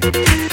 Thank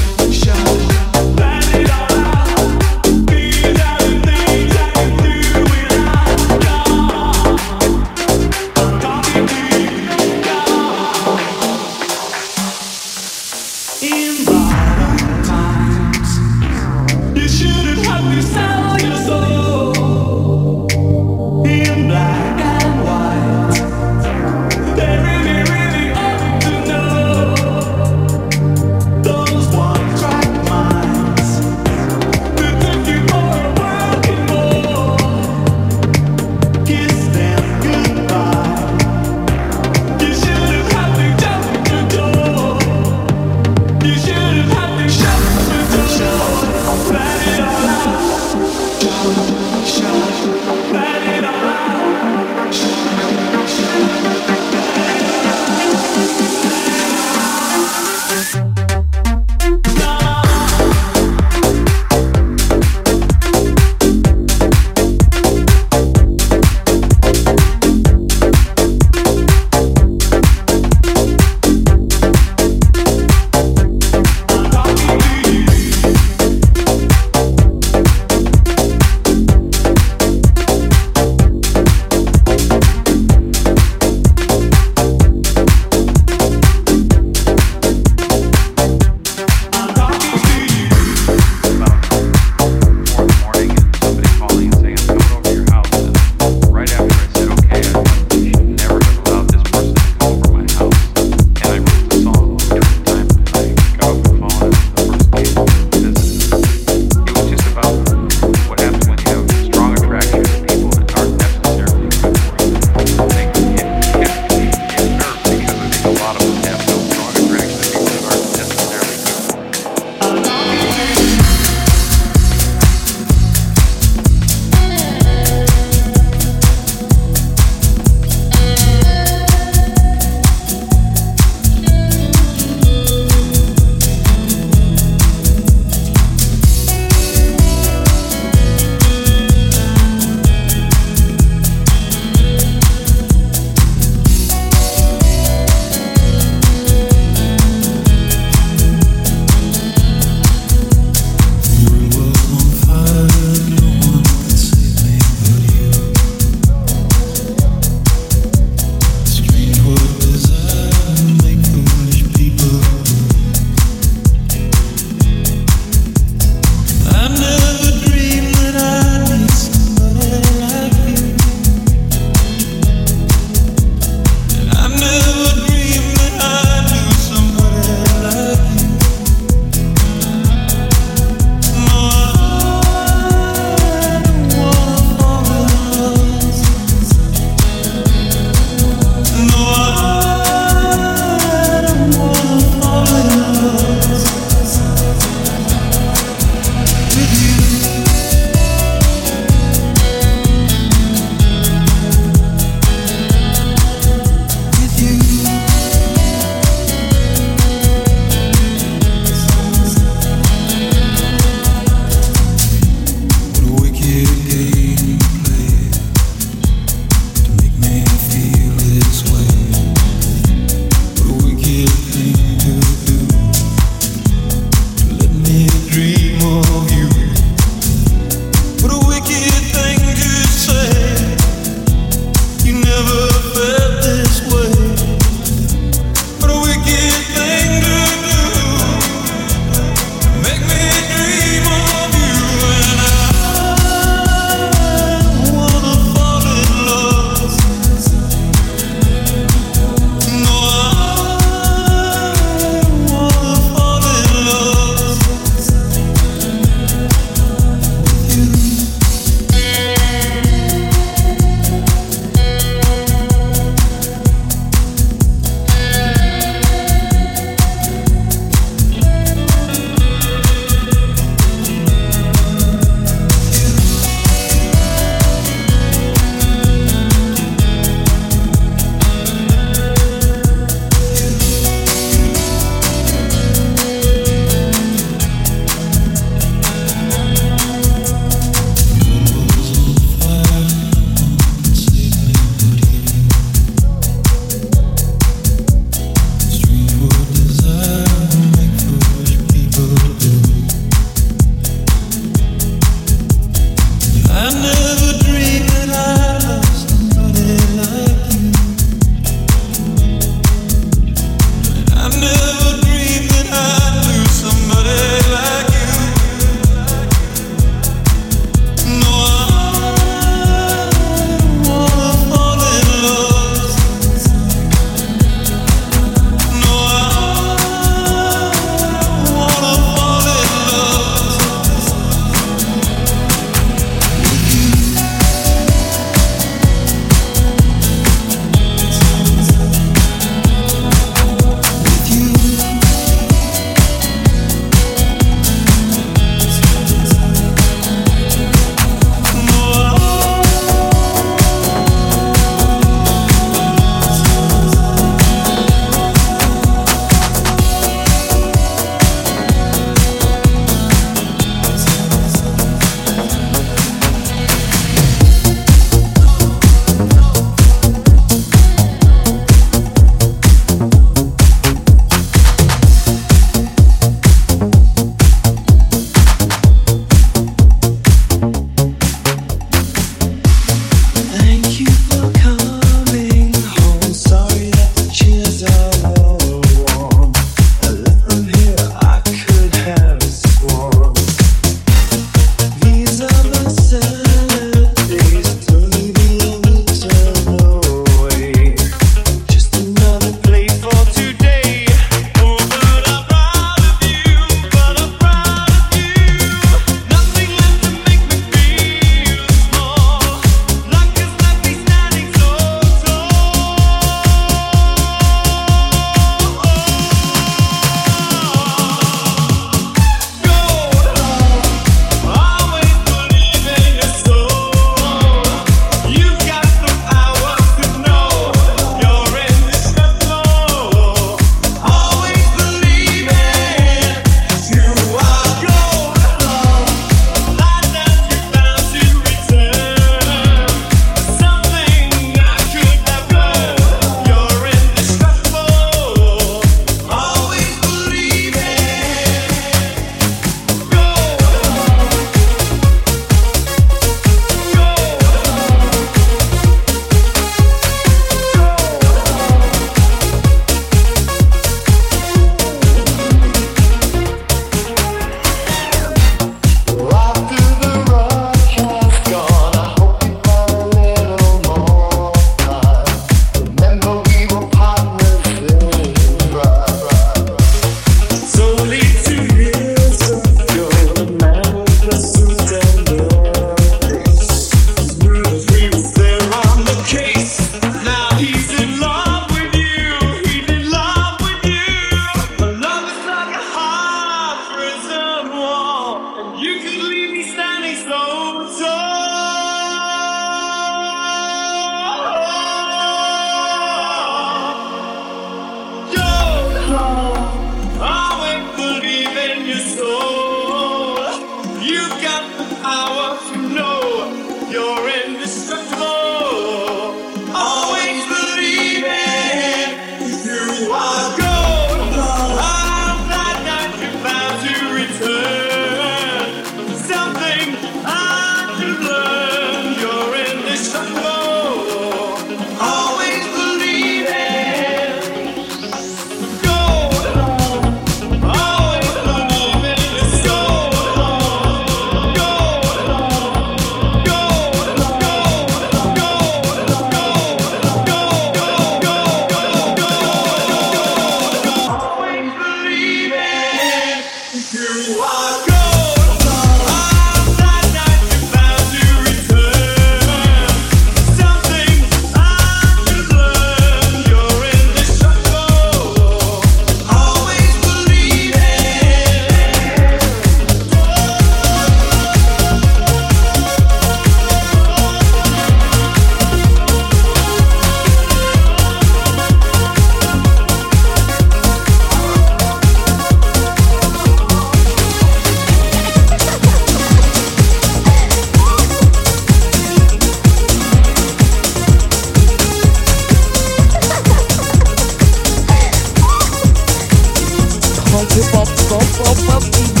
You hip hop, bump, bump, bump.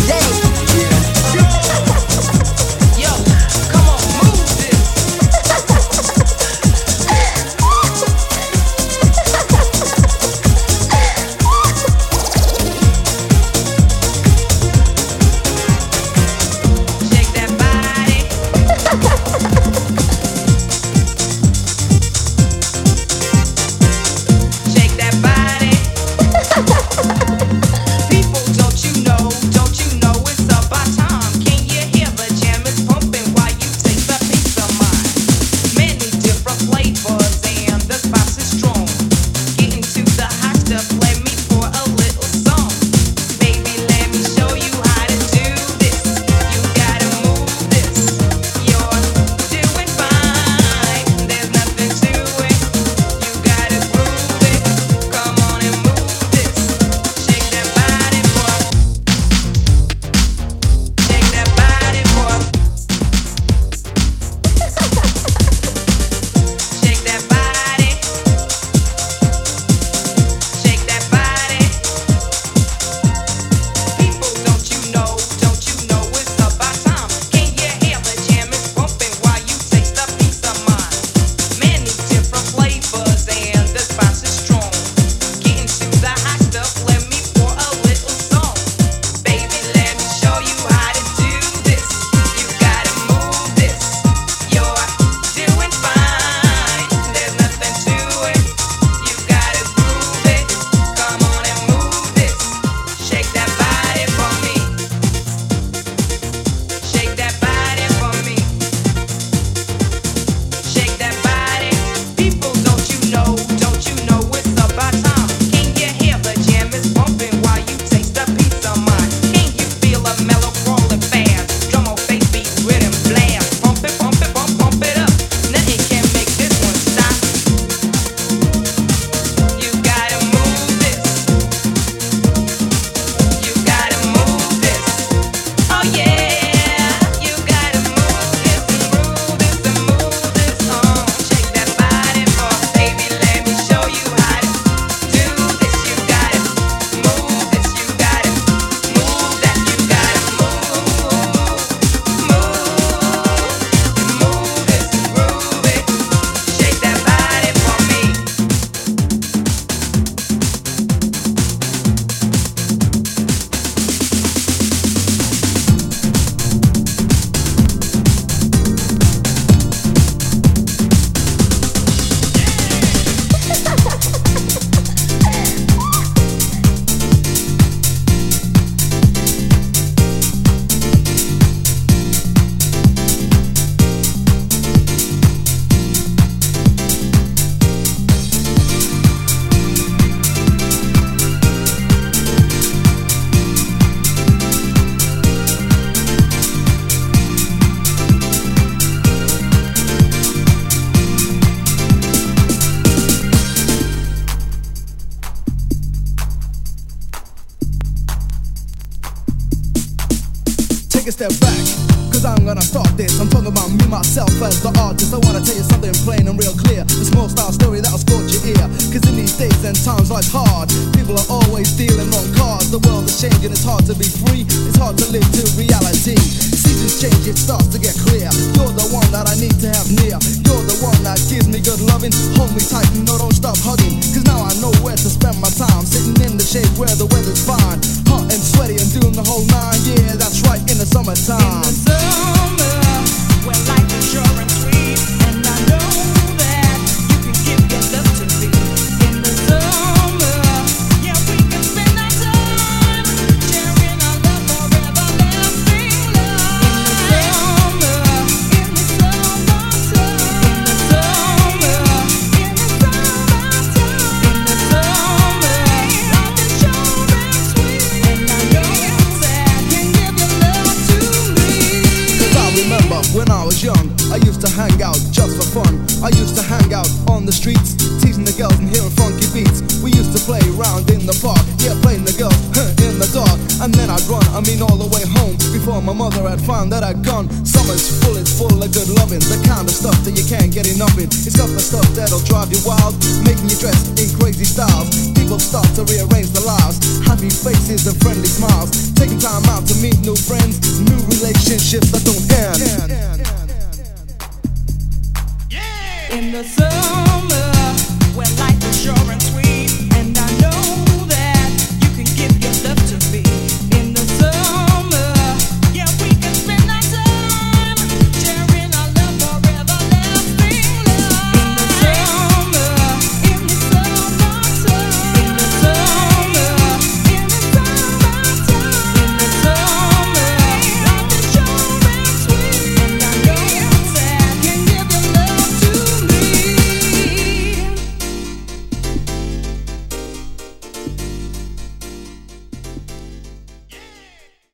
Summer's full, it's full of good loving. The kind of stuff that you can't get enough of. It's got the stuff that'll drive you wild, making you dress in crazy styles. People start to rearrange their lives. Happy faces and friendly smiles. Taking time out to meet new friends, new relationships that don't end. In the summer, when life insurance